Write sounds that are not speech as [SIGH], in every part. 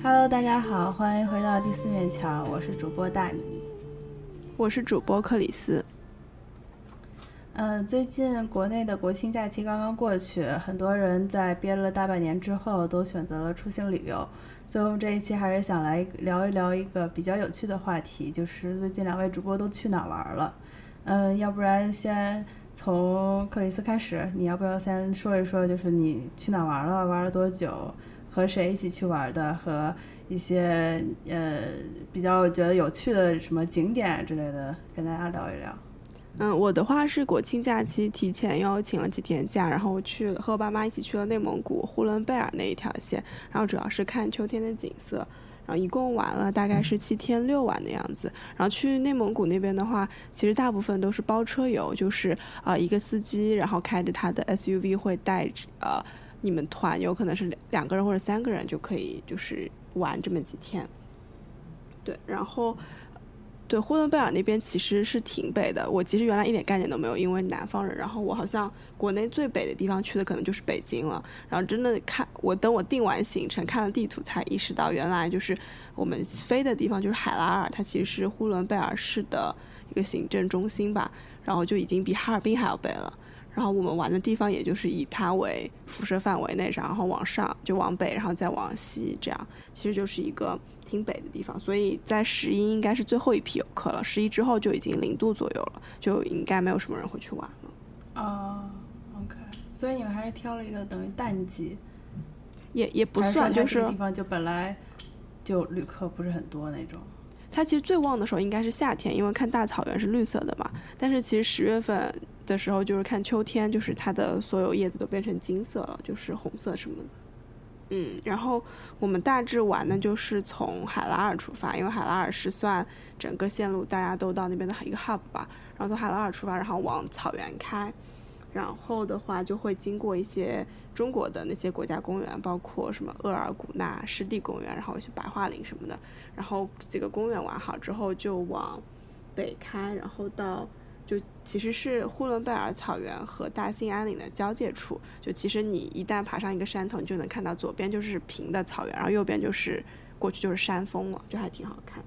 Hello，大家好，欢迎回到第四面墙，我是主播大米，我是主播克里斯。嗯，最近国内的国庆假期刚刚过去，很多人在憋了大半年之后，都选择了出行旅游。所以我们这一期还是想来聊一聊一个比较有趣的话题，就是最近两位主播都去哪玩了？嗯，要不然先从克里斯开始，你要不要先说一说，就是你去哪玩了，玩了多久？和谁一起去玩的？和一些呃比较觉得有趣的什么景点之类的，跟大家聊一聊。嗯，我的话是国庆假期提前又请了几天假，然后去和我爸妈一起去了内蒙古呼伦贝尔那一条线，然后主要是看秋天的景色，然后一共玩了大概是七天六晚的样子。然后去内蒙古那边的话，其实大部分都是包车游，就是呃一个司机，然后开着他的 SUV 会带着呃。你们团有可能是两两个人或者三个人就可以，就是玩这么几天。对，然后，对呼伦贝尔那边其实是挺北的，我其实原来一点概念都没有，因为南方人。然后我好像国内最北的地方去的可能就是北京了。然后真的看我等我定完行程看了地图才意识到，原来就是我们飞的地方就是海拉尔，它其实是呼伦贝尔市的一个行政中心吧。然后就已经比哈尔滨还要北了。然后我们玩的地方也就是以它为辐射范围内，然后往上就往北，然后再往西，这样其实就是一个挺北的地方。所以在十一应该是最后一批游客了，十一之后就已经零度左右了，就应该没有什么人会去玩了。啊，OK。所以你们还是挑了一个等于淡季，也也不算，就是地方就本来就旅客不是很多那种。它其实最旺的时候应该是夏天，因为看大草原是绿色的嘛。但是其实十月份。的时候就是看秋天，就是它的所有叶子都变成金色了，就是红色什么的。嗯，然后我们大致玩呢，就是从海拉尔出发，因为海拉尔是算整个线路大家都到那边的一个 hub 吧。然后从海拉尔出发，然后往草原开，然后的话就会经过一些中国的那些国家公园，包括什么额尔古纳湿地公园，然后一些白桦林什么的。然后几个公园玩好之后，就往北开，然后到。就其实是呼伦贝尔草原和大兴安岭的交界处。就其实你一旦爬上一个山头，你就能看到左边就是平的草原，然后右边就是过去就是山峰了，就还挺好看。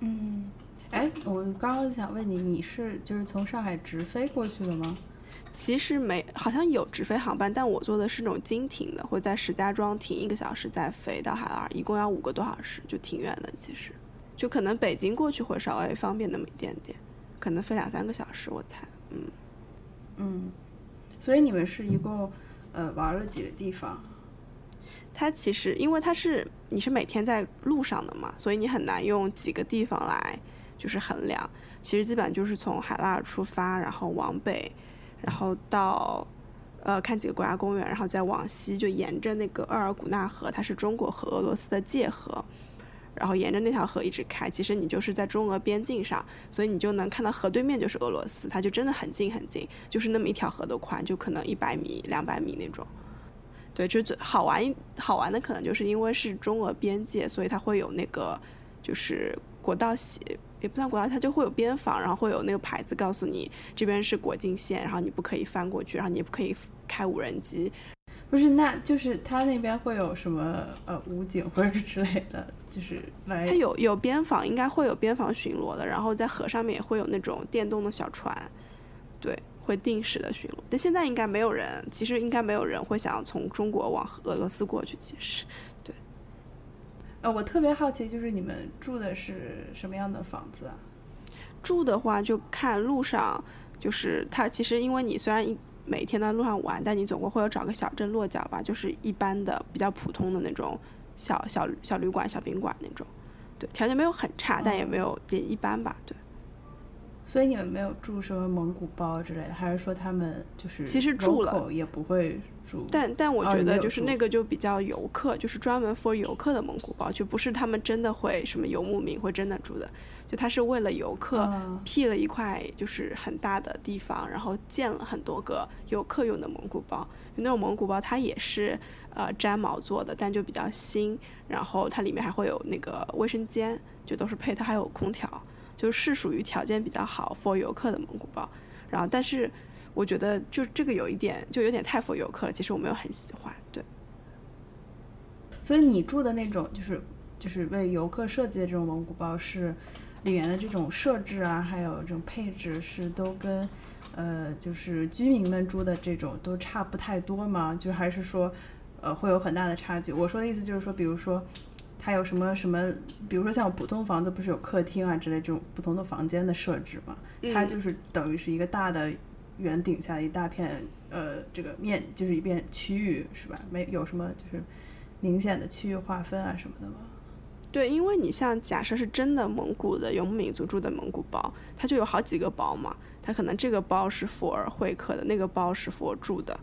嗯，哎，我刚刚想问你，你是就是从上海直飞过去的吗？其实没，好像有直飞航班，但我坐的是那种经停的，会在石家庄停一个小时再飞到海拉尔，一共要五个多小时，就挺远的。其实，就可能北京过去会稍微方便那么一点点。可能飞两三个小时，我猜，嗯，嗯，所以你们是一共，呃，玩了几个地方？它其实因为它是你是每天在路上的嘛，所以你很难用几个地方来就是衡量。其实基本就是从海拉尔出发，然后往北，然后到呃看几个国家公园，然后再往西，就沿着那个额尔古纳河，它是中国和俄罗斯的界河。然后沿着那条河一直开，其实你就是在中俄边境上，所以你就能看到河对面就是俄罗斯，它就真的很近很近，就是那么一条河的宽，就可能一百米、两百米那种。对，就最好玩好玩的可能就是因为是中俄边界，所以它会有那个就是国道线，也不算国道，它就会有边防，然后会有那个牌子告诉你这边是国境线，然后你不可以翻过去，然后你也不可以开无人机。不是，那就是他那边会有什么呃武警或者之类的，就是来。他有有边防，应该会有边防巡逻的，然后在河上面也会有那种电动的小船，对，会定时的巡逻。但现在应该没有人，其实应该没有人会想要从中国往俄罗斯过去，其实，对。呃，我特别好奇，就是你们住的是什么样的房子啊？住的话就看路上，就是它其实因为你虽然一。每天在路上玩，但你总归会有找个小镇落脚吧，就是一般的、比较普通的那种小小小旅馆、小宾馆那种。对，条件没有很差，但也没有也一般吧。对。所以你们没有住什么蒙古包之类的，还是说他们就是其实住了也不会住？但但我觉得就是那个就比较游客，就是专门 for 游客的蒙古包，就不是他们真的会什么游牧民会真的住的。就他是为了游客辟了一块就是很大的地方，然后建了很多个游客用的蒙古包。就那种蒙古包，它也是呃毡毛做的，但就比较新。然后它里面还会有那个卫生间，就都是配它，还有空调，就是属于条件比较好 for 游客的蒙古包。然后但是我觉得就这个有一点就有点太 for 游客了，其实我没有很喜欢。对。所以你住的那种就是就是为游客设计的这种蒙古包是里面的这种设置啊，还有这种配置是都跟呃就是居民们住的这种都差不太多吗？就还是说呃会有很大的差距？我说的意思就是说，比如说它有什么什么，比如说像普通房子不是有客厅啊之类这种不同的房间的设置吗？它就是等于是一个大的圆顶下一大片呃这个面就是一片区域是吧？没有什么就是明显的区域划分啊什么的吗？对，因为你像假设是真的蒙古的游牧民族住的蒙古包，它就有好几个包嘛，它可能这个包是佛尔会客的，那个包是佛住的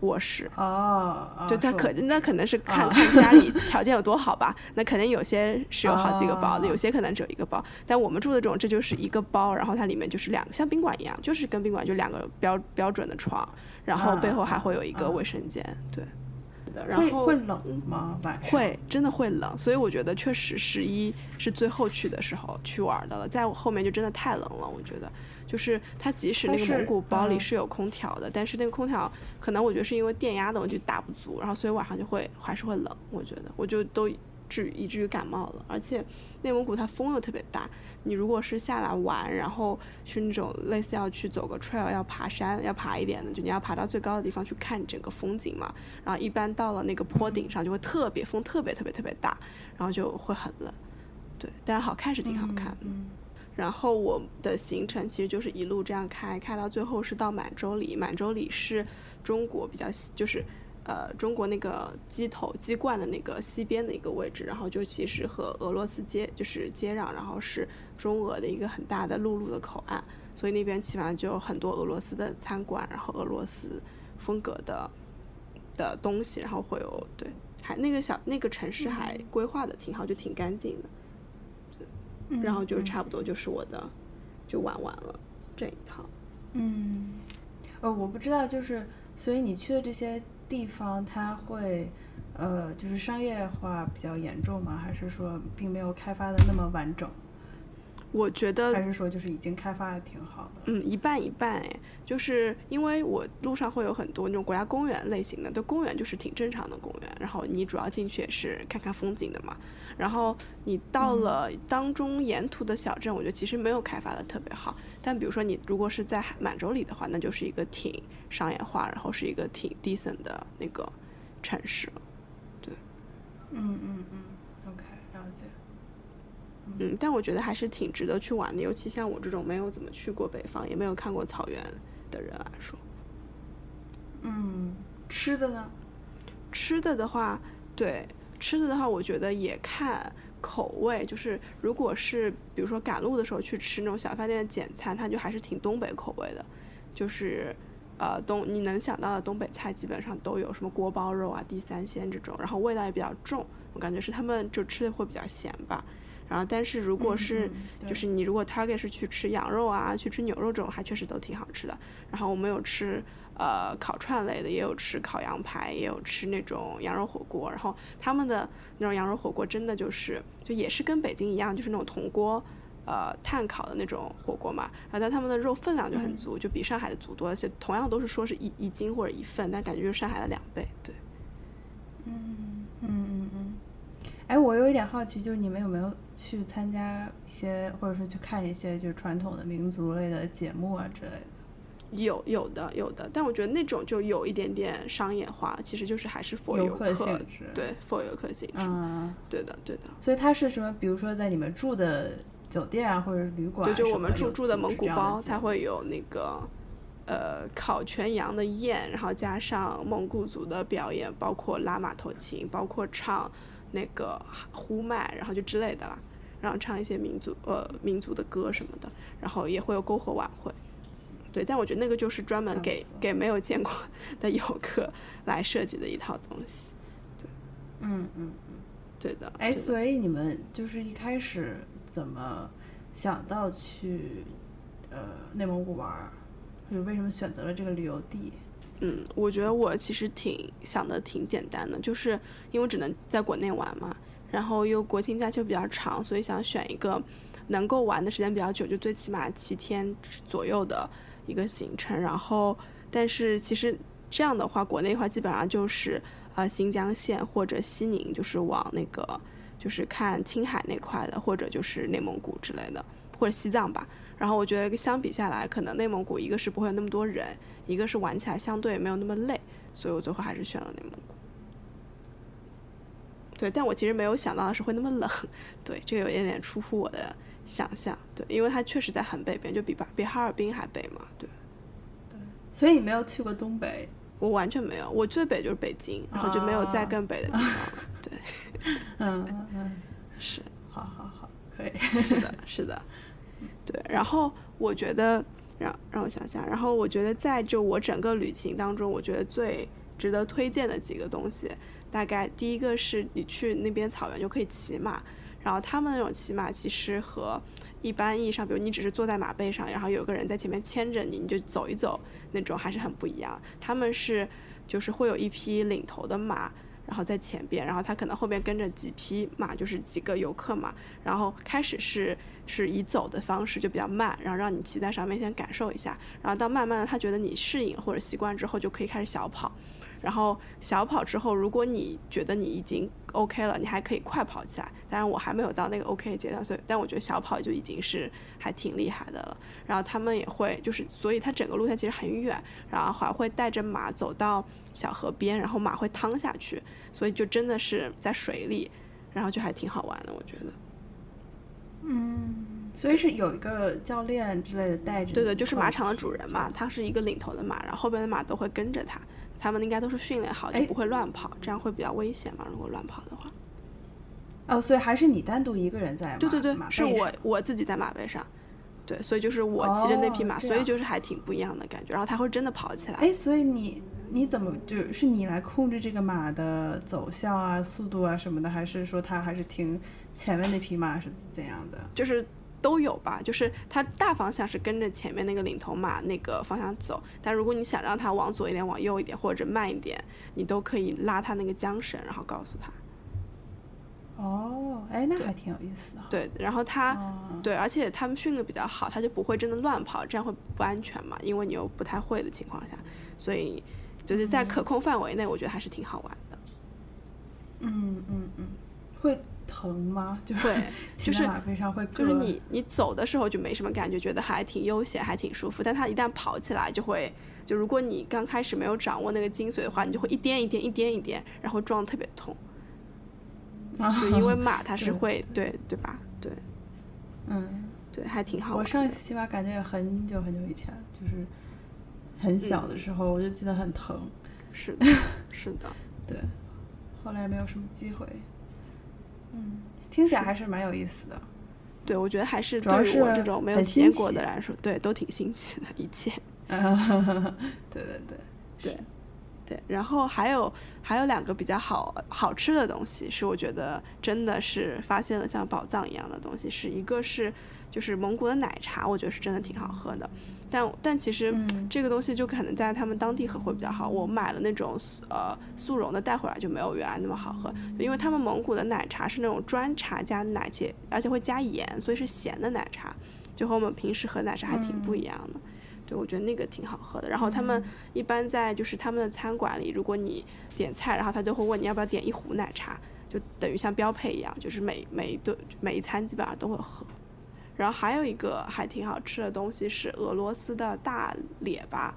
卧室。哦，对，他可那可能是看哦看家里条件有多好吧，那肯定有些是有好几个包的，哦有些可能只有一个包。但我们住的这种，这就是一个包，然后它里面就是两个，像宾馆一样，就是跟宾馆就两个标标准的床，然后背后还会有一个卫生间，对。然后会冷吗？晚上会真的会冷，所以我觉得确实十一是最后去的时候去玩的了，在我后面就真的太冷了，我觉得。就是它即使那个蒙古包里嗯。是有空调的，但是那个空调可能我觉得是因为电压的问题打不足，然后所以晚上就会还是会冷，我觉得我就都至于以至于感冒了，而且内蒙古它风又特别大，你如果是下来玩，然后去那种类似要去走个 trail 要爬山要爬一点的，就你要爬到最高的地方去看整个风景嘛，然后一般到了那个坡顶上就会特别风特别特别特别大，然后就会很冷，对，但好看是挺好看的。嗯然后我的行程其实就是一路这样开，开到最后是到满洲里。满洲里是中国比较西就是呃中国那个鸡头鸡冠的那个西边的一个位置，然后就其实和俄罗斯接就是接壤，然后是中俄的一个很大的陆路的口岸，所以那边基本上就有很多俄罗斯的餐馆，然后俄罗斯风格的的东西，然后会有对，还那个小那个城市还规划的挺好，就挺干净的。嗯然后就差不多就是我的，就玩完了这一套。嗯，呃，我不知道，就是所以你去的这些地方，它会呃，就是商业化比较严重吗？还是说并没有开发的那么完整？我觉得还是说就是已经开发的挺好的？嗯，一半一半哎，就是因为我路上会有很多那种国家公园类型的，对，公园就是挺正常的公园，然后你主要进去也是看看风景的嘛。然后你到了当中沿途的小镇，我觉得其实没有开发的特别好。但比如说你如果是在满洲里的话，那就是一个挺商业化，然后是一个挺 decent 的那个城市了。嗯嗯嗯解。嗯，但我觉得还是挺值得去玩的，尤其像我这种没有怎么去过北方，也没有看过草原的人来说。嗯，吃的呢？吃的的话，对吃的的话，我觉得也看口味。就是如果是比如说赶路的时候去吃那种小饭店的简餐，它就还是挺东北口味的，就是呃东你能想到的东北菜基本上都有，什么锅包肉啊、地三鲜这种，然后味道也比较重。我感觉是他们就吃的会比较咸吧。然后，但是如果是、嗯就是你如果 target 是去吃羊肉啊，去吃牛肉这种，还确实都挺好吃的。然后我们有吃呃烤串类的，也有吃烤羊排，也有吃那种羊肉火锅。然后他们的那种羊肉火锅真的就是就也是跟北京一样，就是那种铜锅呃炭烤的那种火锅嘛。然后但他们的肉分量就很足，就比上海的足多。而且同样都是说是一一斤或者一份，但感觉就是上海的两倍。对，嗯。哎，我有一点好奇，就是你们有没有去参加一些，或者说去看一些就是传统的民族类的节目啊之类的？有有的有的，但我觉得那种就有一点点商业化，其实就是还是 for 游客性质。对 for 游客性质。嗯，对的对的。所以它是什么？比如说在你们住的酒店啊，或者是旅馆啊对，就我们住住的蒙古包，它会有那个呃烤全羊的宴，然后加上蒙古族的表演，包括拉马头琴，包括唱那个呼麦，然后就之类的啦，然后唱一些民族呃民族的歌什么的，然后也会有篝火晚会。对，但我觉得那个就是专门给 [LAUGHS] 给没有见过的游客来设计的一套东西。对嗯嗯嗯。对的。哎，所以你们就是一开始怎么想到去呃内蒙古玩儿？就是为什么选择了这个旅游地？嗯，我觉得我其实挺想的挺简单的，就是因为只能在国内玩嘛，然后又国庆假期比较长，所以想选一个能够玩的时间比较久，就最起码七天左右的一个行程。然后，但是其实这样的话，国内的话基本上就是啊新疆线或者西宁，就是往那个就是看青海那块的，或者就是内蒙古之类的，或者西藏吧。然后我觉得相比下来，可能内蒙古一个是不会有那么多人，一个是玩起来相对没有那么累，所以我最后还是选了内蒙古。对，但我其实没有想到的是会那么冷，[LAUGHS] 对，这个有一点点出乎我的想象，对，因为它确实在很北边，就比比哈尔滨还北嘛，对。对，所以你没有去过东北？我完全没有，我最北就是北京，然后就没有再更北的地方了，对。[LAUGHS] 嗯嗯，[LAUGHS] 是，好好好，可以。是的，是的。对，然后我觉得，让让我想想，然后我觉得在就我整个旅行当中，我觉得最值得推荐的几个东西。大概第一个是你去那边草原就可以骑马，然后他们那种骑马其实和一般意义上，比如你只是坐在马背上，然后有个人在前面牵着你，你就走一走那种还是很不一样。他们是就是会有一匹领头的马，然后在前边，然后他可能后边跟着几匹马，就是几个游客嘛。然后开始是是以走的方式就比较慢，然后让你骑在上面先感受一下，然后到慢慢的他觉得你适应或者习惯之后，就可以开始小跑。然后小跑之后，如果你觉得你已经 OK 了，你还可以快跑起来。当然我还没有到那个 OK 的阶段，所以但我觉得小跑就已经是还挺厉害的了。然后他们也会就是，所以它整个路线其实很远，然后还会带着马走到小河边，然后马会趟下去，所以就真的是在水里，然后就还挺好玩的，我觉得。嗯，所以是有一个教练之类的带着。对对，就是马场的主人嘛，他是一个领头的马，然后后边的马都会跟着他。他们应该都是训练好，就不会乱跑，这样会比较危险嘛？如果乱跑的话。哦，所以还是你单独一个人在？对对对，是我我自己在马背上。对，所以就是我骑着那匹马，所以就是还挺不一样的感觉。然后它会真的跑起来。哎，所以你你怎么就是你来控制这个马的走向啊、速度啊什么的，还是说它还是听前面那匹马是怎样的？就是。都有吧，就是它大方向是跟着前面那个领头马那个方向走，但如果你想让它往左一点、往右一点或者慢一点，你都可以拉它那个缰绳，然后告诉他。哦，哎，那还挺有意思的。对，然后它，对，而且他们训的比较好，它就不会真的乱跑，这样会不安全嘛？因为你又不太会的情况下，所以就是在可控范围内，我觉得还是挺好玩的。嗯嗯嗯，会。疼吗？[LAUGHS] 就会，[LAUGHS] 就是马背上会，就是你你走的时候就没什么感觉，觉得还挺悠闲，还挺舒服。但它一旦跑起来，就会，就如果你刚开始没有掌握那个精髓的话，你就会一颠一颠一颠一颠，然后撞特别痛。[LAUGHS] 就因为马它是会，对对吧？对，嗯，对，还挺好。我上一次骑马感觉也很久很久以前，就是很小的时候，我就记得很疼。是的，是的，对。后来没有什么机会。嗯，听起来还是蛮有意思的。对，我觉得还是对于我这种没有体验过的来说，对，都挺新奇的一切。[LAUGHS] 对对对对对。然后还有还有两个比较好好吃的东西，是我觉得真的是发现了像宝藏一样的东西。是一个是就是蒙古的奶茶，我觉得是真的挺好喝的。但但其实这个东西就可能在他们当地喝会比较好。我买了那种呃速溶的带回来就没有原来那么好喝，因为他们蒙古的奶茶是那种砖茶加奶且而且会加盐，所以是咸的奶茶，就和我们平时喝奶茶还挺不一样的。对，我觉得那个挺好喝的。然后他们一般在就是他们的餐馆里，如果你点菜，然后他就会问你要不要点一壶奶茶，就等于像标配一样，就是每每一顿每一餐基本上都会喝。然后还有一个还挺好吃的东西是俄罗斯的大列巴，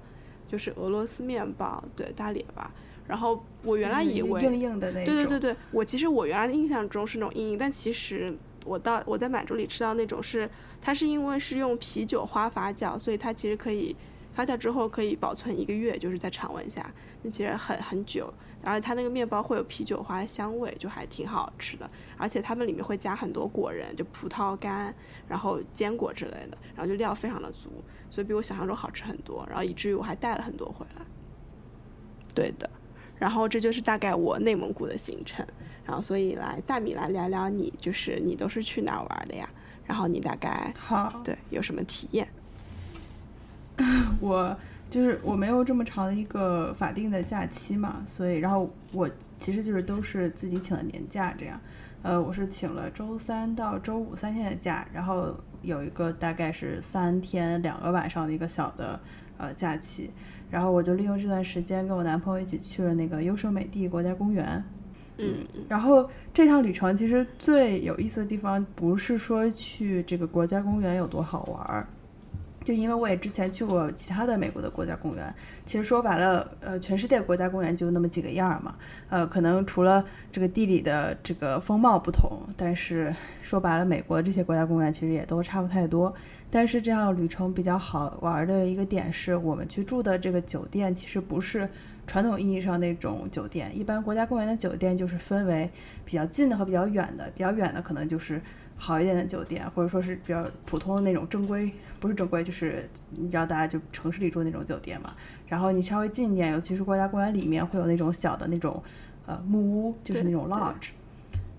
就是俄罗斯面包，对大列巴。然后我原来以为硬硬的那种，对对对对，我其实我原来的印象中是那种硬硬，但其实我到我在满洲里吃到那种是，它是因为是用啤酒花发酵，所以它其实可以发酵之后可以保存一个月，就是在常温下，那其实很很久。而且它那个面包会有啤酒花的香味，就还挺好吃的。而且它们里面会加很多果仁，就葡萄干，然后坚果之类的，然后就料非常的足，所以比我想象中好吃很多。然后以至于我还带了很多回来。对的，然后这就是大概我内蒙古的行程。然后所以来大米来聊聊你，就是你都是去哪儿玩的呀？然后你大概好对有什么体验？[LAUGHS] 我。就是我没有这么长的一个法定的假期嘛，所以然后我其实就是都是自己请的年假这样，呃，我是请了周三到周五三天的假，然后有一个大概是三天两个晚上的一个小的呃假期，然后我就利用这段时间跟我男朋友一起去了那个优胜美地国家公园。嗯，然后这趟旅程其实最有意思的地方不是说去这个国家公园有多好玩儿。就因为我也之前去过其他的美国的国家公园，其实说白了，呃，全世界国家公园就那么几个样儿嘛，呃，可能除了这个地理的这个风貌不同，但是说白了，美国这些国家公园其实也都差不太多。但是这样旅程比较好玩的一个点是，我们去住的这个酒店其实不是传统意义上那种酒店，一般国家公园的酒店就是分为比较近的和比较远的，比较远的可能就是好一点的酒店，或者说是比较普通的那种正规。不是正规，就是你知道大家就城市里住那种酒店嘛。然后你稍微近一点，尤其是国家公园里面会有那种小的那种呃木屋，就是那种 lodge。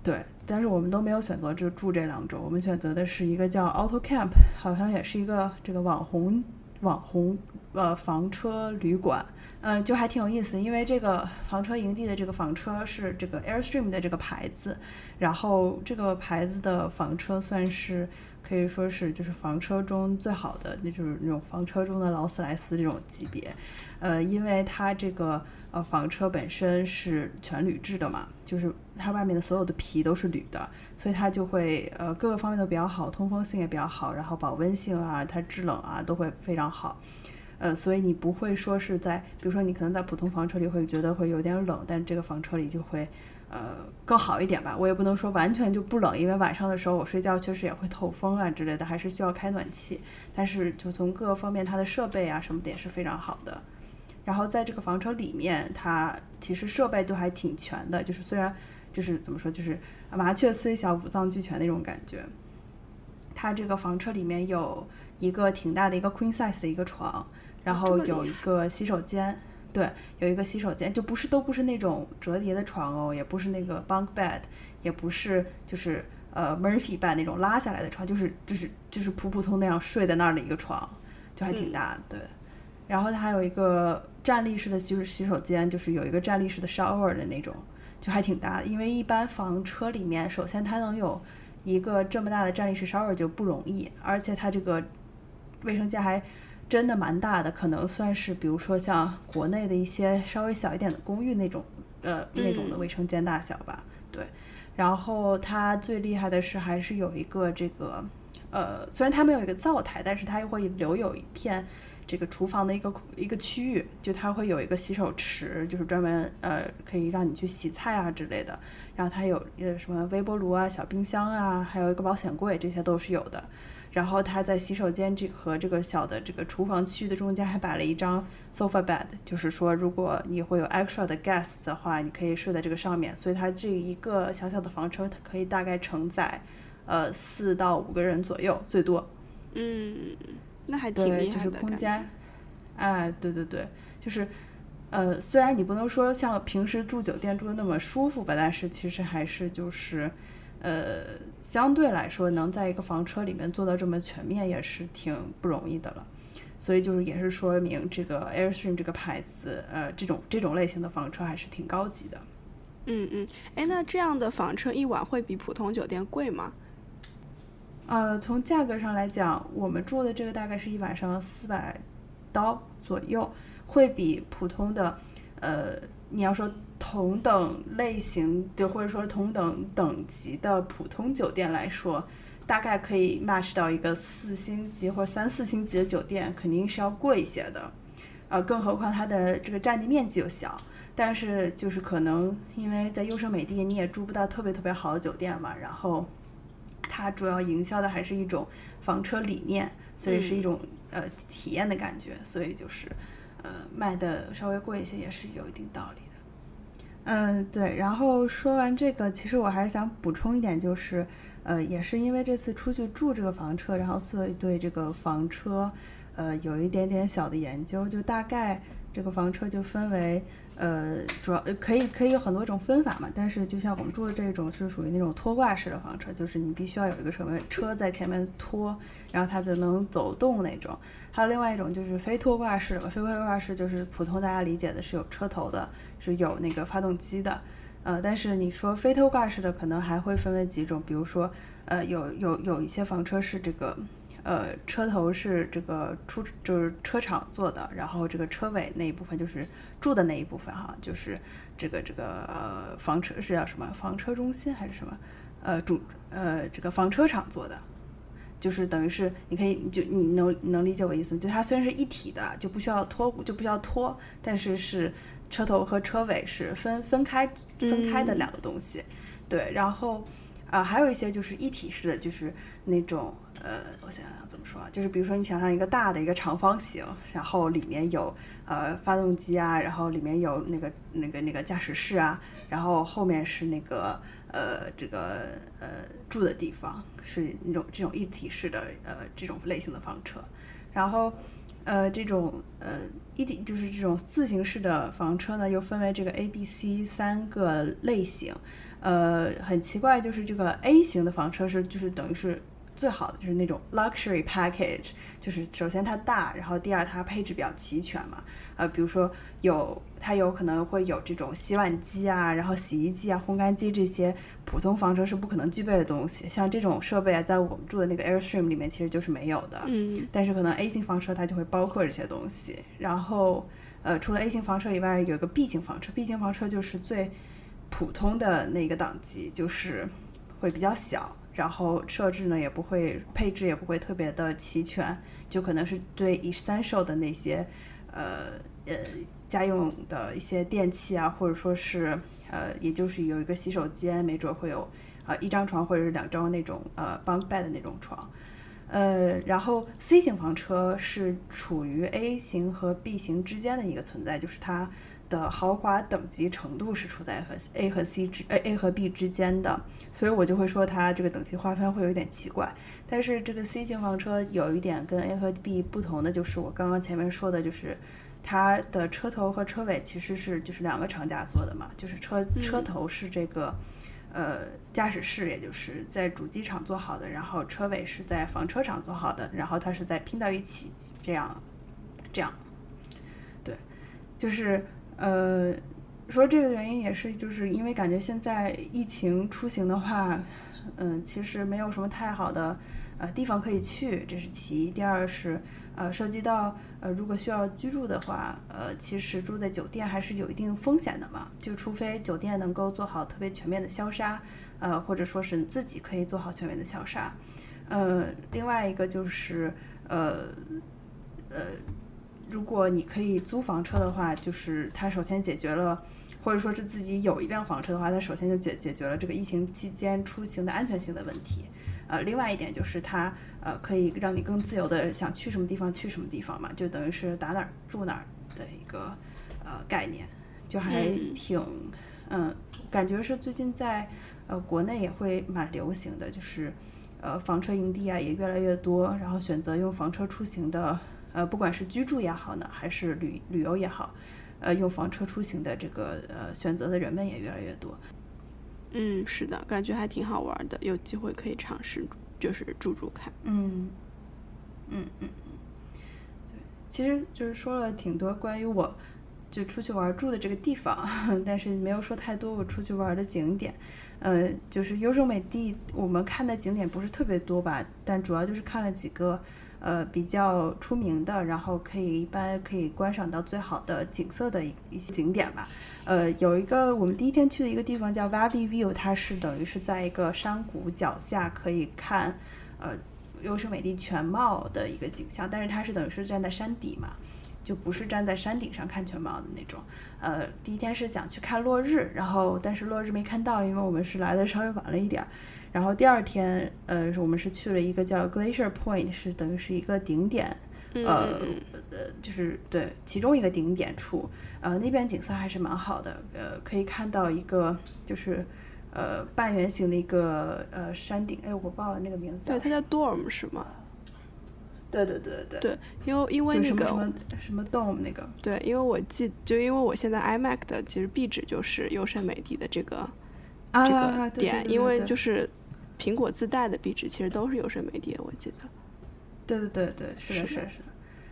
对，但是我们都没有选择就住这两种，我们选择的是一个叫 Auto Camp，好像也是一个这个网红网红呃房车旅馆。嗯，就还挺有意思，因为这个房车营地的这个房车是这个 Airstream 的这个牌子，然后这个牌子的房车算是。可以说是就是房车中最好的，那就是那种房车中的劳斯莱斯这种级别，呃，因为它这个呃房车本身是全铝制的嘛，就是它外面的所有的皮都是铝的，所以它就会呃各个方面都比较好，通风性也比较好，然后保温性啊，它制冷啊都会非常好，呃，所以你不会说是在，比如说你可能在普通房车里会觉得会有点冷，但这个房车里就会。呃，更好一点吧，我也不能说完全就不冷，因为晚上的时候我睡觉确实也会透风啊之类的，还是需要开暖气。但是就从各个方面，它的设备啊什么的也是非常好的。然后在这个房车里面，它其实设备都还挺全的，就是虽然就是怎么说，就是麻雀虽小五脏俱全那种感觉。它这个房车里面有一个挺大的一个 queen size 的一个床，然后有一个洗手间。对，有一个洗手间，就不是都不是那种折叠的床哦，也不是那个 bunk bed，也不是就是呃 Murphy bed 那种拉下来的床，就是就是就是普普通那样睡在那儿的一个床，就还挺大。对，然后它还有一个站立式的洗洗手间，就是有一个站立式的 shower 的那种，就还挺大的。因为一般房车里面，首先它能有一个这么大的站立式 shower 就不容易，而且它这个卫生间还。真的蛮大的，可能算是，比如说像国内的一些稍微小一点的公寓那种，呃，那种的卫生间大小吧。对，然后它最厉害的是还是有一个这个，呃，虽然它没有一个灶台，但是它又会留有一片这个厨房的一个一个区域，就它会有一个洗手池，就是专门呃可以让你去洗菜啊之类的。然后它有呃什么微波炉啊、小冰箱啊，还有一个保险柜，这些都是有的。然后他在洗手间这和这个小的这个厨房区的中间还摆了一张 sofa bed，就是说如果你会有 extra 的 guests 的话，你可以睡在这个上面。所以它这一个小小的房车，它可以大概承载，呃，四到五个人左右，最多。嗯，那还挺厉害的。就是空间，哎，对对对，就是，呃，虽然你不能说像平时住酒店住的那么舒服吧，但是其实还是就是。呃，相对来说，能在一个房车里面做到这么全面，也是挺不容易的了。所以就是也是说明这个 Airstream 这个牌子，呃，这种这种类型的房车还是挺高级的。嗯嗯，哎，那这样的房车一晚会比普通酒店贵吗？呃，从价格上来讲，我们住的这个大概是一晚上四百刀左右，会比普通的，呃，你要说。同等类型就或者说同等等级的普通酒店来说，大概可以 match 到一个四星级或三四星级的酒店，肯定是要贵一些的。呃，更何况它的这个占地面积又小。但是就是可能因为在优胜美地你也住不到特别特别好的酒店嘛，然后它主要营销的还是一种房车理念，所以是一种呃体验的感觉，所以就是呃卖的稍微贵一些也是有一定道理。嗯，对。然后说完这个，其实我还是想补充一点，就是，呃，也是因为这次出去住这个房车，然后所以对这个房车，呃，有一点点小的研究。就大概这个房车就分为，呃，主要可以可以有很多种分法嘛。但是就像我们住的这种是属于那种拖挂式的房车，就是你必须要有一个什么车在前面拖，然后它就能走动那种。还有另外一种就是非拖挂式的，非拖挂式就是普通大家理解的是有车头的。是有那个发动机的，呃，但是你说非拖挂式的，可能还会分为几种，比如说，呃，有有有一些房车是这个，呃，车头是这个出就是车厂做的，然后这个车尾那一部分就是住的那一部分哈，就是这个这个呃房车是叫什么房车中心还是什么，呃主呃这个房车厂做的。就是等于是，你可以就你能能理解我意思吗？就它虽然是一体的，就不需要拖就不需要拖，但是是车头和车尾是分分开分开的两个东西。对，然后啊还有一些就是一体式的，就是那种呃，我想想怎么说啊，就是比如说你想象一个大的一个长方形，然后里面有呃发动机啊，然后里面有那个那个那个驾驶室啊，然后后面是那个。呃，这个呃住的地方是那种这种一体式的呃这种类型的房车，然后呃这种呃一体就是这种自行式的房车呢，又分为这个 A、B、C 三个类型。呃，很奇怪，就是这个 A 型的房车是就是等于是。最好的就是那种 luxury package，就是首先它大，然后第二它配置比较齐全嘛。呃，比如说有它有可能会有这种洗碗机啊，然后洗衣机啊、烘干机这些普通房车是不可能具备的东西。像这种设备啊，在我们住的那个 Airstream 里面其实就是没有的。嗯。但是可能 A 型房车它就会包括这些东西。然后呃，除了 A 型房车以外，有一个 B 型房车。B 型房车就是最普通的那个档级，就是会比较小。然后设置呢也不会，配置也不会特别的齐全，就可能是对 essential 的那些，呃呃家用的一些电器啊，或者说是呃，也就是有一个洗手间，没准会有呃一张床或者是两张那种呃 bunk bed 的那种床，呃，然后 C 型房车是处于 A 型和 B 型之间的一个存在，就是它。的豪华等级程度是处在和 A 和 C 之 A A 和 B 之间的，所以我就会说它这个等级划分会有点奇怪。但是这个 C 型房车有一点跟 A 和 B 不同的，就是我刚刚前面说的，就是它的车头和车尾其实是就是两个厂家做的嘛，就是车车头是这个呃驾驶室，也就是在主机厂做好的，然后车尾是在房车厂做好的，然后它是在拼到一起这样这样，对，就是。呃，说这个原因也是，就是因为感觉现在疫情出行的话，嗯，其实没有什么太好的呃地方可以去，这是其一。第二是，呃，涉及到呃，如果需要居住的话，呃，其实住在酒店还是有一定风险的嘛。就除非酒店能够做好特别全面的消杀，呃，或者说是自己可以做好全面的消杀。呃，另外一个就是，呃，呃。如果你可以租房车的话，就是它首先解决了，或者说是自己有一辆房车的话，它首先就解解决了这个疫情期间出行的安全性的问题。呃，另外一点就是它呃可以让你更自由的想去什么地方去什么地方嘛，就等于是打哪儿住哪儿的一个呃概念，就还挺嗯，感觉是最近在呃国内也会蛮流行的，就是呃房车营地啊也越来越多，然后选择用房车出行的。呃，不管是居住也好呢，还是旅旅游也好，呃，用房车出行的这个呃选择的人们也越来越多。嗯，是的，感觉还挺好玩的，有机会可以尝试，就是住住看。嗯，嗯嗯嗯，对，其实就是说了挺多关于我就出去玩住的这个地方，[LAUGHS] 但是没有说太多我出去玩的景点。呃，就是优胜美地，我们看的景点不是特别多吧，但主要就是看了几个。呃，比较出名的，然后可以一般可以观赏到最好的景色的一一些景点吧。呃，有一个我们第一天去的一个地方叫 Valley View，它是等于是在一个山谷脚下可以看呃优胜美地全貌的一个景象，但是它是等于是站在山底嘛，就不是站在山顶上看全貌的那种。呃，第一天是想去看落日，然后但是落日没看到，因为我们是来的稍微晚了一点儿。然后第二天，呃，我们是去了一个叫 Glacier Point，是等于是一个顶点，呃呃，就是对其中一个顶点处，呃，那边景色还是蛮好的，呃，可以看到一个就是呃半圆形的一个呃山顶，哎，我忘了那个名字。对，它叫 Dorm 是吗？对对对对。对，因为因为那个什么什么 Dome 那个。对，因为我记，就因为我现在 iMac 的其实壁纸就是优胜美地的这个这个点，因为就是。苹果自带的壁纸其实都是有声媒体，我记得。对对对对，是的，是的。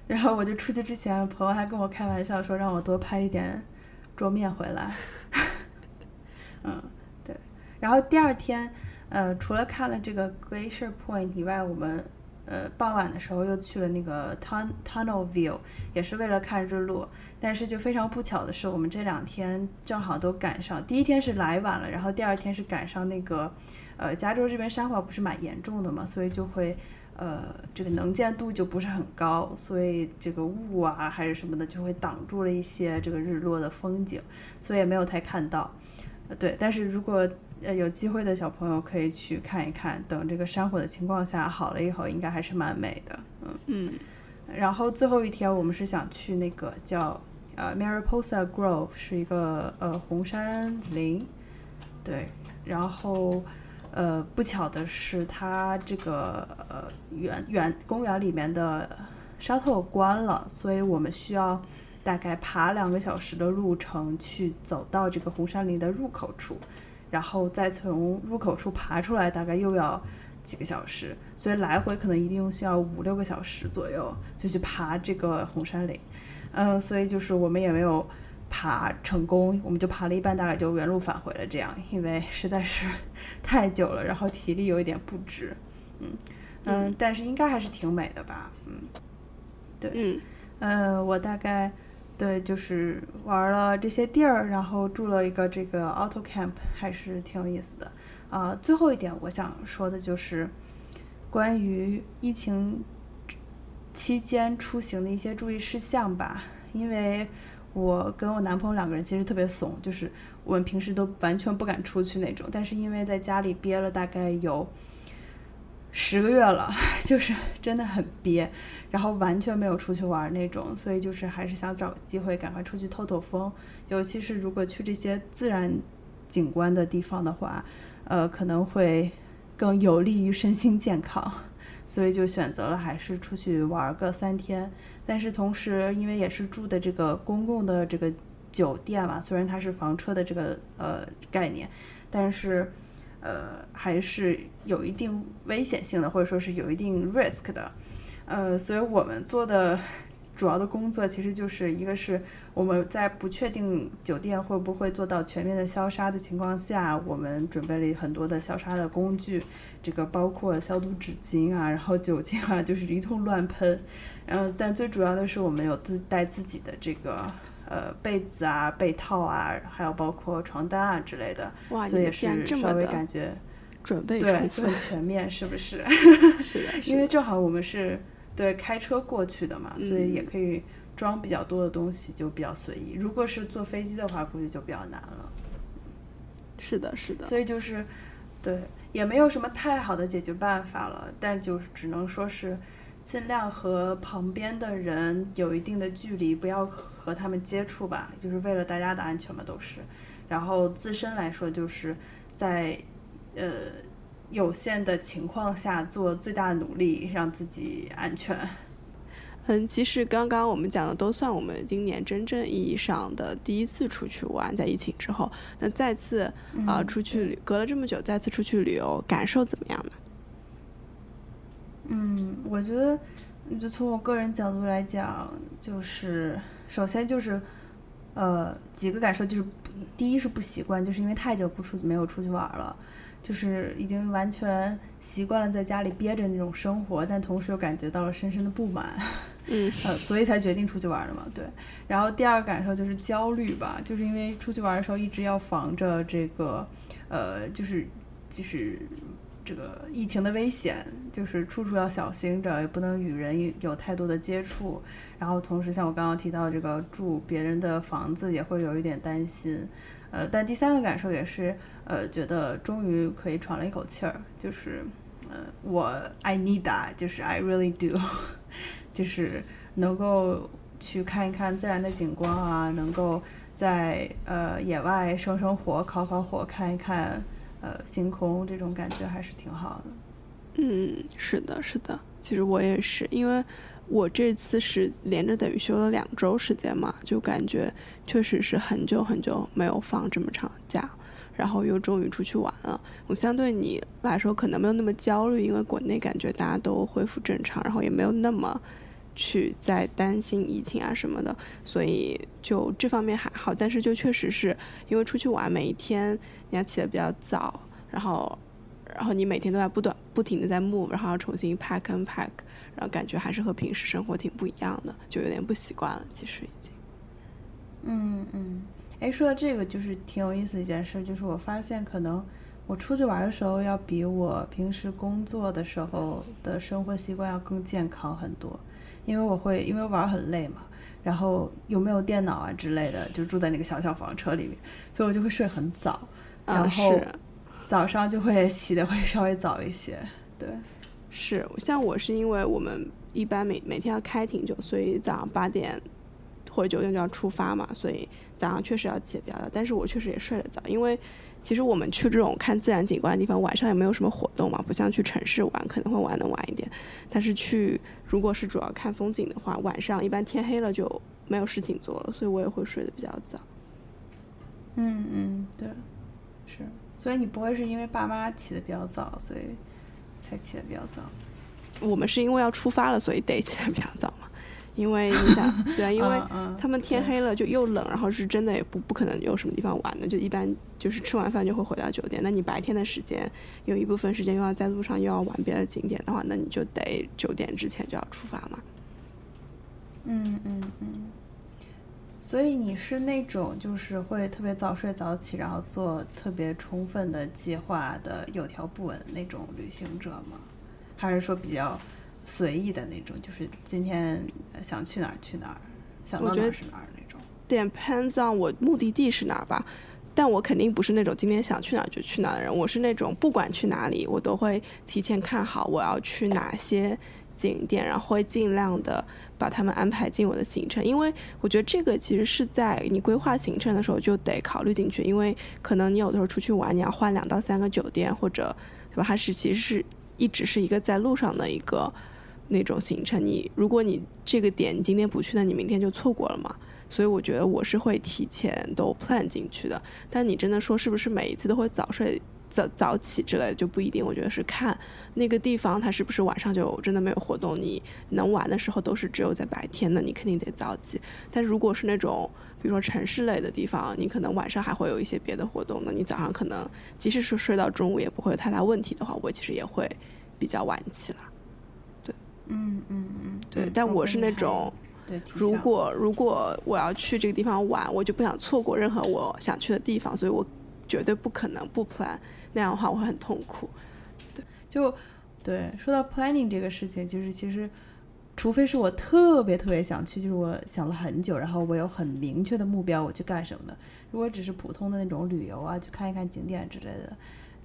然后我就出去之前，朋友还跟我开玩笑说，让我多拍一点桌面回来。[LAUGHS] 嗯，对。然后第二天，呃，除了看了这个 Glacier Point 以外，我们呃傍晚的时候又去了那个 Tun Tunnel View，也是为了看日落。但是就非常不巧的是，我们这两天正好都赶上，第一天是来晚了，然后第二天是赶上那个，呃，加州这边山火不是蛮严重的嘛，所以就会。呃，这个能见度就不是很高，所以这个雾啊还是什么的就会挡住了一些这个日落的风景，所以也没有太看到。对，但是如果呃有机会的小朋友可以去看一看，等这个山火的情况下好了以后，应该还是蛮美的。嗯嗯。然后最后一天我们是想去那个叫呃 Mariposa Grove，是一个呃红杉林。对，然后。呃，不巧的是，它这个呃园园公园里面的沙特关了，所以我们需要大概爬两个小时的路程去走到这个红杉林的入口处，然后再从入口处爬出来，大概又要几个小时，所以来回可能一定需要五六个小时左右就去爬这个红山岭。嗯，所以就是我们也没有。爬成功，我们就爬了一半，大概就原路返回了。这样，因为实在是 [LAUGHS] 太久了，然后体力有一点不支。嗯嗯，但是应该还是挺美的吧？嗯，对，嗯嗯，我大概对就是玩了这些地儿，然后住了一个这个 auto camp，还是挺有意思的。啊，最后一点我想说的就是关于疫情期间出行的一些注意事项吧，因为。我跟我男朋友两个人其实特别怂，就是我们平时都完全不敢出去那种。但是因为在家里憋了大概有十个月了，[LAUGHS] 就是真的很憋，然后完全没有出去玩那种，所以就是还是想找个机会赶快出去透透风。尤其是如果去这些自然景观的地方的话，呃，可能会更有利于身心健康，[LAUGHS] 所以就选择了还是出去玩个三天。但是同时，因为也是住的这个公共的这个酒店嘛，虽然它是房车的这个呃概念，但是呃还是有一定危险性的，或者说是有一定 risk 的，呃，所以我们做的主要的工作其实就是一个是我们在不确定酒店会不会做到全面的消杀的情况下，我们准备了很多的消杀的工具，这个包括消毒纸巾啊，然后酒精啊，就是一通乱喷。嗯，但最主要的是我们有自带自己的这个呃被子啊、被套啊，还有包括床单啊之类的，所以也是稍微感觉准备对很全面，是不是？[LAUGHS] [LAUGHS] 是的，因为正好我们是对开车过去的嘛，所以也可以装比较多的东西，就比较随意。如果是坐飞机的话，估计就比较难了。是的，是的。所以就是对，也没有什么太好的解决办法了，但就只能说是。尽量和旁边的人有一定的距离，不要和他们接触吧，就是为了大家的安全嘛，都是。然后自身来说，就是在呃有限的情况下做最大的努力，让自己安全。嗯，其实刚刚我们讲的都算我们今年真正意义上的第一次出去玩，在疫情之后，那再次啊出去旅，隔了这么久再次出去旅游，感受怎么样呢？嗯，我觉得，就从我个人角度来讲，就是首先就是，呃，几个感受就是，第一是不习惯，就是因为太久不出没有出去玩了，就是已经完全习惯了在家里憋着那种生活，但同时又感觉到了深深的不满，嗯，[LAUGHS] 呃，所以才决定出去玩的嘛，对。然后第二个感受就是焦虑吧，就是因为出去玩的时候一直要防着这个，呃，就是就是。这个疫情的危险，就是处处要小心着，也不能与人有太多的接触。然后同时，像我刚刚提到这个住别人的房子，也会有一点担心。呃，但第三个感受也是，呃，觉得终于可以喘了一口气儿，就是，呃，我 I need a 就是 I really do，[LAUGHS] 就是能够去看一看自然的景观啊，能够在呃野外生生火、烤烤火，看一看。呃，星空这种感觉还是挺好的。嗯，是的，是的。其实我也是，因为我这次是连着等于休了两周时间嘛，就感觉确实是很久很久没有放这么长的假，然后又终于出去玩了。我相对你来说可能没有那么焦虑，因为国内感觉大家都恢复正常，然后也没有那么去在担心疫情啊什么的，所以就这方面还好。但是就确实是因为出去玩，每一天你要起得比较早，然后然后你每天都在不断不停的在 move，然后要重新 pack and pack，然后感觉还是和平时生活挺不一样的，就有点不习惯了。其实已经。嗯嗯，哎，说到这个，就是挺有意思一件事，就是我发现可能我出去玩的时候，要比我平时工作的时候的生活习惯要更健康很多，因为我会因为玩很累嘛，然后有没有电脑啊之类的，就住在那个小小房车里面，所以我就会睡很早，然后早上就会起的会稍微早一些，对，是像我是因为我们一般每每天要开挺久，所以早上八点。或者九点就要出发嘛，所以早上确实要起得比较早。但是我确实也睡得早，因为其实我们去这种看自然景观的地方，晚上也没有什么活动嘛，不像去城市玩可能会玩的晚一点。但是去如果是主要看风景的话，晚上一般天黑了就没有事情做了，所以我也会睡得比较早。嗯嗯，对，是。所以你不会是因为爸妈起得比较早，所以才起得比较早？我们是因为要出发了，所以得起得比较早嘛。因为你想，[LAUGHS] 对啊，因为他们天黑了就又冷，然后是真的也不不可能有什么地方玩的，就一般就是吃完饭就会回到酒店。那你白天的时间有一部分时间又要在路上又要玩别的景点的话，那你就得九点之前就要出发嘛。嗯嗯嗯。所以你是那种就是会特别早睡早起，然后做特别充分的计划的有条不紊那种旅行者吗？还是说比较？随意的那种，就是今天想去哪儿去哪儿，想到哪儿是哪儿那种。Depends on 我目的地是哪儿吧，但我肯定不是那种今天想去哪儿就去哪儿的人。我是那种不管去哪里，我都会提前看好我要去哪些景点，然后会尽量的把他们安排进我的行程。因为我觉得这个其实是在你规划行程的时候就得考虑进去，因为可能你有的时候出去玩，你要换两到三个酒店，或者对吧？它是其实是一直是一个在路上的一个。那种行程，你如果你这个点你今天不去，那你明天就错过了嘛。所以我觉得我是会提前都 plan 进去的。但你真的说是不是每一次都会早睡早早起之类的就不一定。我觉得是看那个地方它是不是晚上就真的没有活动，你能玩的时候都是只有在白天，那你肯定得早起。但如果是那种比如说城市类的地方，你可能晚上还会有一些别的活动，那你早上可能即使是睡到中午也不会有太大问题的话，我其实也会比较晚起了。嗯嗯嗯，对，但我是那种，对如果如果我要去这个地方玩，我就不想错过任何我想去的地方，所以我绝对不可能不 plan，那样的话我会很痛苦。对，就对，说到 planning 这个事情，就是其实，除非是我特别特别想去，就是我想了很久，然后我有很明确的目标，我去干什么的。如果只是普通的那种旅游啊，去看一看景点之类的，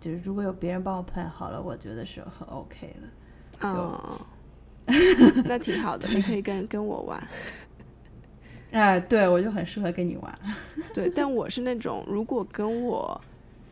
就是如果有别人帮我 plan 好了，我觉得是很 OK 的。就。[LAUGHS] 那挺好的，你可以跟跟我玩。[LAUGHS] 哎，对我就很适合跟你玩。[LAUGHS] 对，但我是那种如果跟我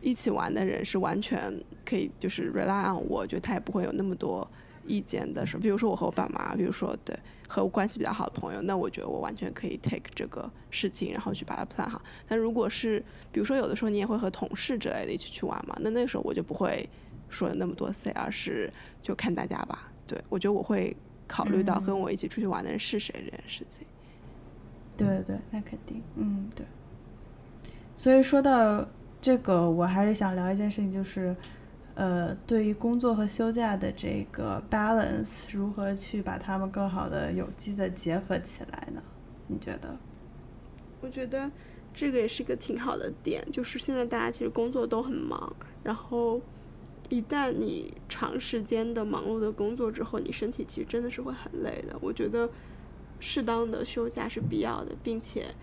一起玩的人是完全可以就是 rely on 我，觉得他也不会有那么多意见的时候。比如说我和我爸妈，比如说对和我关系比较好的朋友，那我觉得我完全可以 take 这个事情，然后去把它 plan 好。但如果是比如说有的时候你也会和同事之类的一起去玩嘛，那那个时候我就不会说那么多 say，而是就看大家吧。对，我觉得我会考虑到跟我一起出去玩的人是谁这件事情。对对，那肯定，嗯，对。所以说到这个，我还是想聊一件事情，就是，呃，对于工作和休假的这个 balance，如何去把它们更好的有机的结合起来呢？你觉得？我觉得这个也是一个挺好的点，就是现在大家其实工作都很忙，然后。一旦你长时间的忙碌的工作之后，你身体其实真的是会很累的。我觉得适当的休假是必要的，并且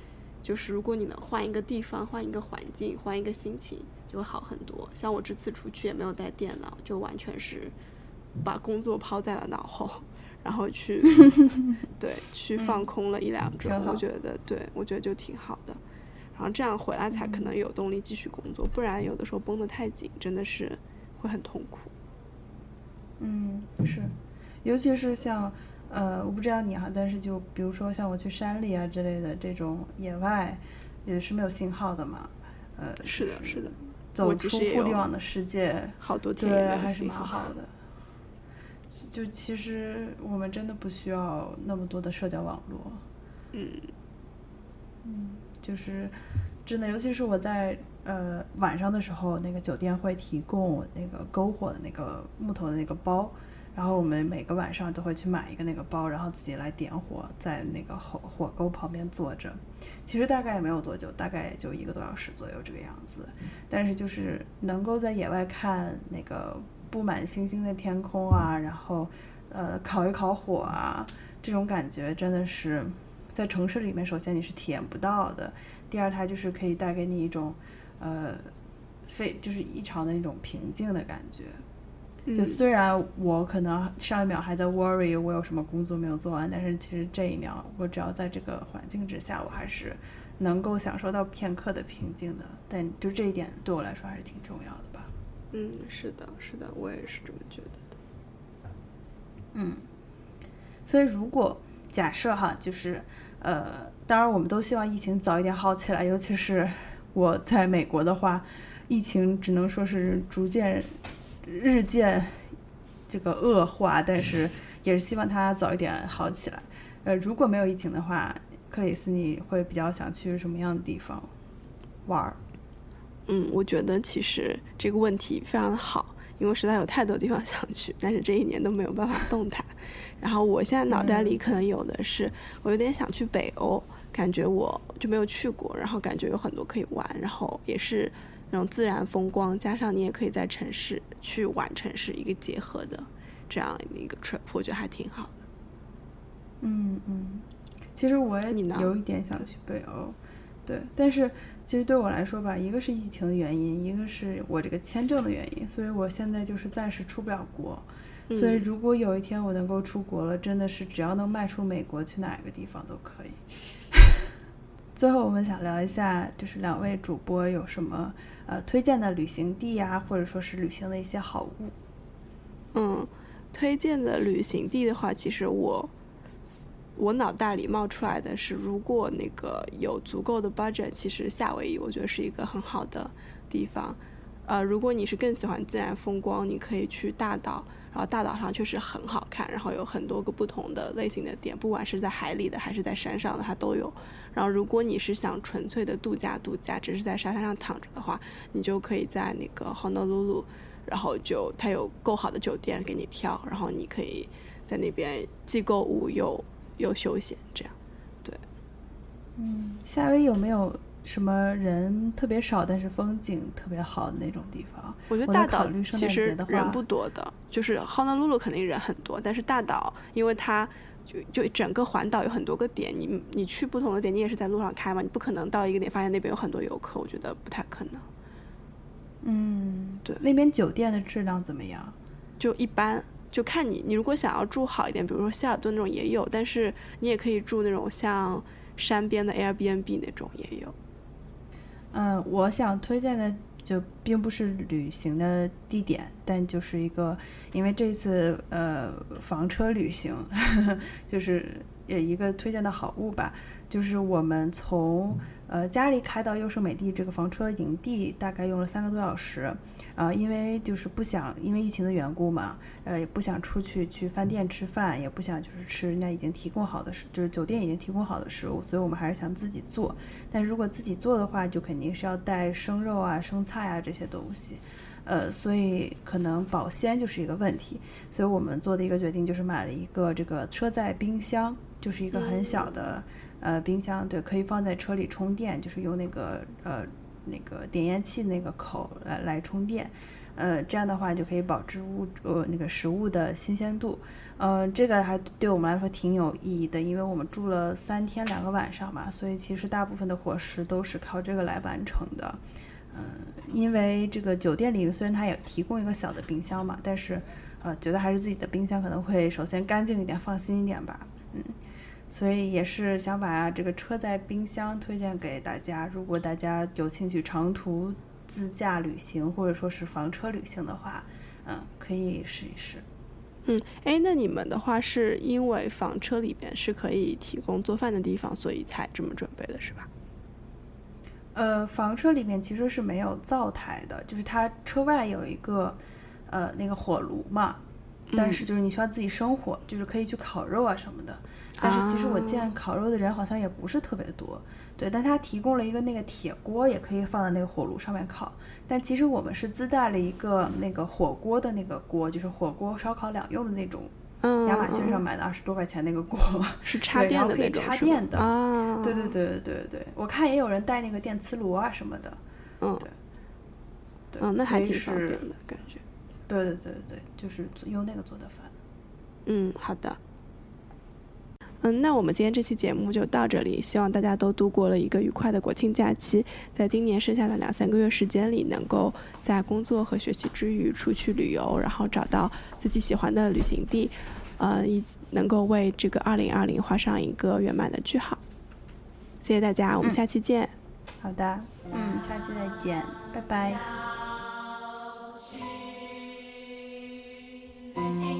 就是如果你能换一个地方、换一个环境、换一个心情，就会好很多。像我这次出去也没有带电脑，就完全是把工作抛在了脑后，然后去 [LAUGHS] 对去放空了一两周。我觉得对我觉得就挺好的。然后这样回来才可能有动力继续工作，不然有的时候绷得太紧，真的是。会很痛苦，嗯，是，尤其是像，呃，我不知道你哈，但是就比如说像我去山里啊之类的这种野外，也是没有信号的嘛，呃，是的，是的，走出互联网的世界，好多天对，还是蛮好的，就其实我们真的不需要那么多的社交网络。嗯。嗯，就是真的，尤其是我在呃晚上的时候，那个酒店会提供那个篝火的那个木头的那个包，然后我们每个晚上都会去买一个那个包，然后自己来点火，在那个火火沟旁边坐着。其实大概也没有多久，大概也就一个多小时左右这个样子。但是就是能够在野外看那个布满星星的天空啊，然后呃烤一烤火啊，这种感觉真的是。在城市里面，首先你是体验不到的。第二，它就是可以带给你一种，呃，非就是异常的那种平静的感觉。就虽然我可能上一秒还在 worry 我有什么工作没有做完，但是其实这一秒，我只要在这个环境之下，我还是能够享受到片刻的平静的。但就这一点对我来说还是挺重要的吧。嗯，是的，是的，我也是这么觉得的。嗯，所以如果假设哈，就是。呃，当然，我们都希望疫情早一点好起来。尤其是我在美国的话，疫情只能说是逐渐、日渐这个恶化，但是也是希望它早一点好起来。呃，如果没有疫情的话，克里斯，你会比较想去什么样的地方玩儿？嗯，我觉得其实这个问题非常的好，因为实在有太多地方想去，但是这一年都没有办法动弹。然后我现在脑袋里可能有的是，我有点想去北欧，感觉我就没有去过，然后感觉有很多可以玩，然后也是那种自然风光，加上你也可以在城市去玩城市一个结合的这样一个 trip，我觉得还挺好的。嗯嗯，其实我也有一点想去北欧，对，但是其实对我来说吧，一个是疫情的原因，一个是我这个签证的原因，所以我现在就是暂时出不了国。所以，如果有一天我能够出国了，真的是只要能迈出美国，去哪个地方都可以。最后，我们想聊一下，就是两位主播有什么呃推荐的旅行地呀，或者说是旅行的一些好物。嗯，推荐的旅行地的话，其实我我脑袋里冒出来的是，如果那个有足够的 budget，其实夏威夷我觉得是一个很好的地方。呃，如果你是更喜欢自然风光，你可以去大岛。然后大岛上确实很好看，然后有很多个不同的类型的店，不管是在海里的还是在山上的，它都有。然后如果你是想纯粹的度假度假，只是在沙滩上躺着的话，你就可以在那个 Honolulu，然后就它有够好的酒店给你挑，然后你可以在那边既购物又又休闲，这样。对。嗯，夏威有没有？什么人特别少，但是风景特别好的那种地方？我觉得大岛其实人不多的，就是 Honolulu 肯定人很多，但是大岛因为它就就整个环岛有很多个点，你你去不同的点，你也是在路上开嘛，你不可能到一个点发现那边有很多游客，我觉得不太可能。嗯，对，那边酒店的质量怎么样？就一般，就看你，你如果想要住好一点，比如说希尔顿那种也有，但是你也可以住那种像山边的 Airbnb 那种也有。嗯，我想推荐的就并不是旅行的地点，但就是一个，因为这次呃房车旅行，[LAUGHS] 就是也一个推荐的好物吧，就是我们从呃家里开到优胜美地这个房车营地，大概用了三个多小时。啊，因为就是不想因为疫情的缘故嘛，呃，也不想出去去饭店吃饭，也不想就是吃人家已经提供好的食，就是酒店已经提供好的食物，所以我们还是想自己做。但如果自己做的话，就肯定是要带生肉啊、生菜啊这些东西，呃，所以可能保鲜就是一个问题。所以我们做的一个决定就是买了一个这个车载冰箱，就是一个很小的呃冰箱，对，可以放在车里充电，就是用那个呃。那个点烟器那个口来来充电，呃，这样的话就可以保持物呃那个食物的新鲜度，呃，这个还对我们来说挺有意义的，因为我们住了三天两个晚上嘛，所以其实大部分的伙食都是靠这个来完成的，嗯，因为这个酒店里虽然它也提供一个小的冰箱嘛，但是呃，觉得还是自己的冰箱可能会首先干净一点，放心一点吧，嗯。所以也是想把这个车载冰箱推荐给大家，如果大家有兴趣长途自驾旅行或者说是房车旅行的话，嗯，可以试一试。嗯，哎，那你们的话是因为房车里边是可以提供做饭的地方，所以才这么准备的是吧？呃，房车里面其实是没有灶台的，就是它车外有一个呃那个火炉嘛。但是就是你需要自己生火，就是可以去烤肉啊什么的。但是其实我见烤肉的人好像也不是特别多，对。但他提供了一个那个铁锅，也可以放在那个火炉上面烤。但其实我们是自带了一个那个火锅的那个锅，就是火锅烧烤两用的那种。亚马逊上买的二十多块钱那个锅，[LAUGHS] 是插电的可以，插电的。啊，对对对对对对我看也有人带那个电磁炉啊什么的。嗯，对。嗯，那还挺方便的感觉。对对对对就是用那个做的饭。嗯，好的。嗯，那我们今天这期节目就到这里，希望大家都度过了一个愉快的国庆假期，在今年剩下的两三个月时间里，能够在工作和学习之余出去旅游，然后找到自己喜欢的旅行地，呃，一能够为这个二零二零画上一个圆满的句号。谢谢大家，我们下期见。好的，嗯，下期再见，拜拜。旅行。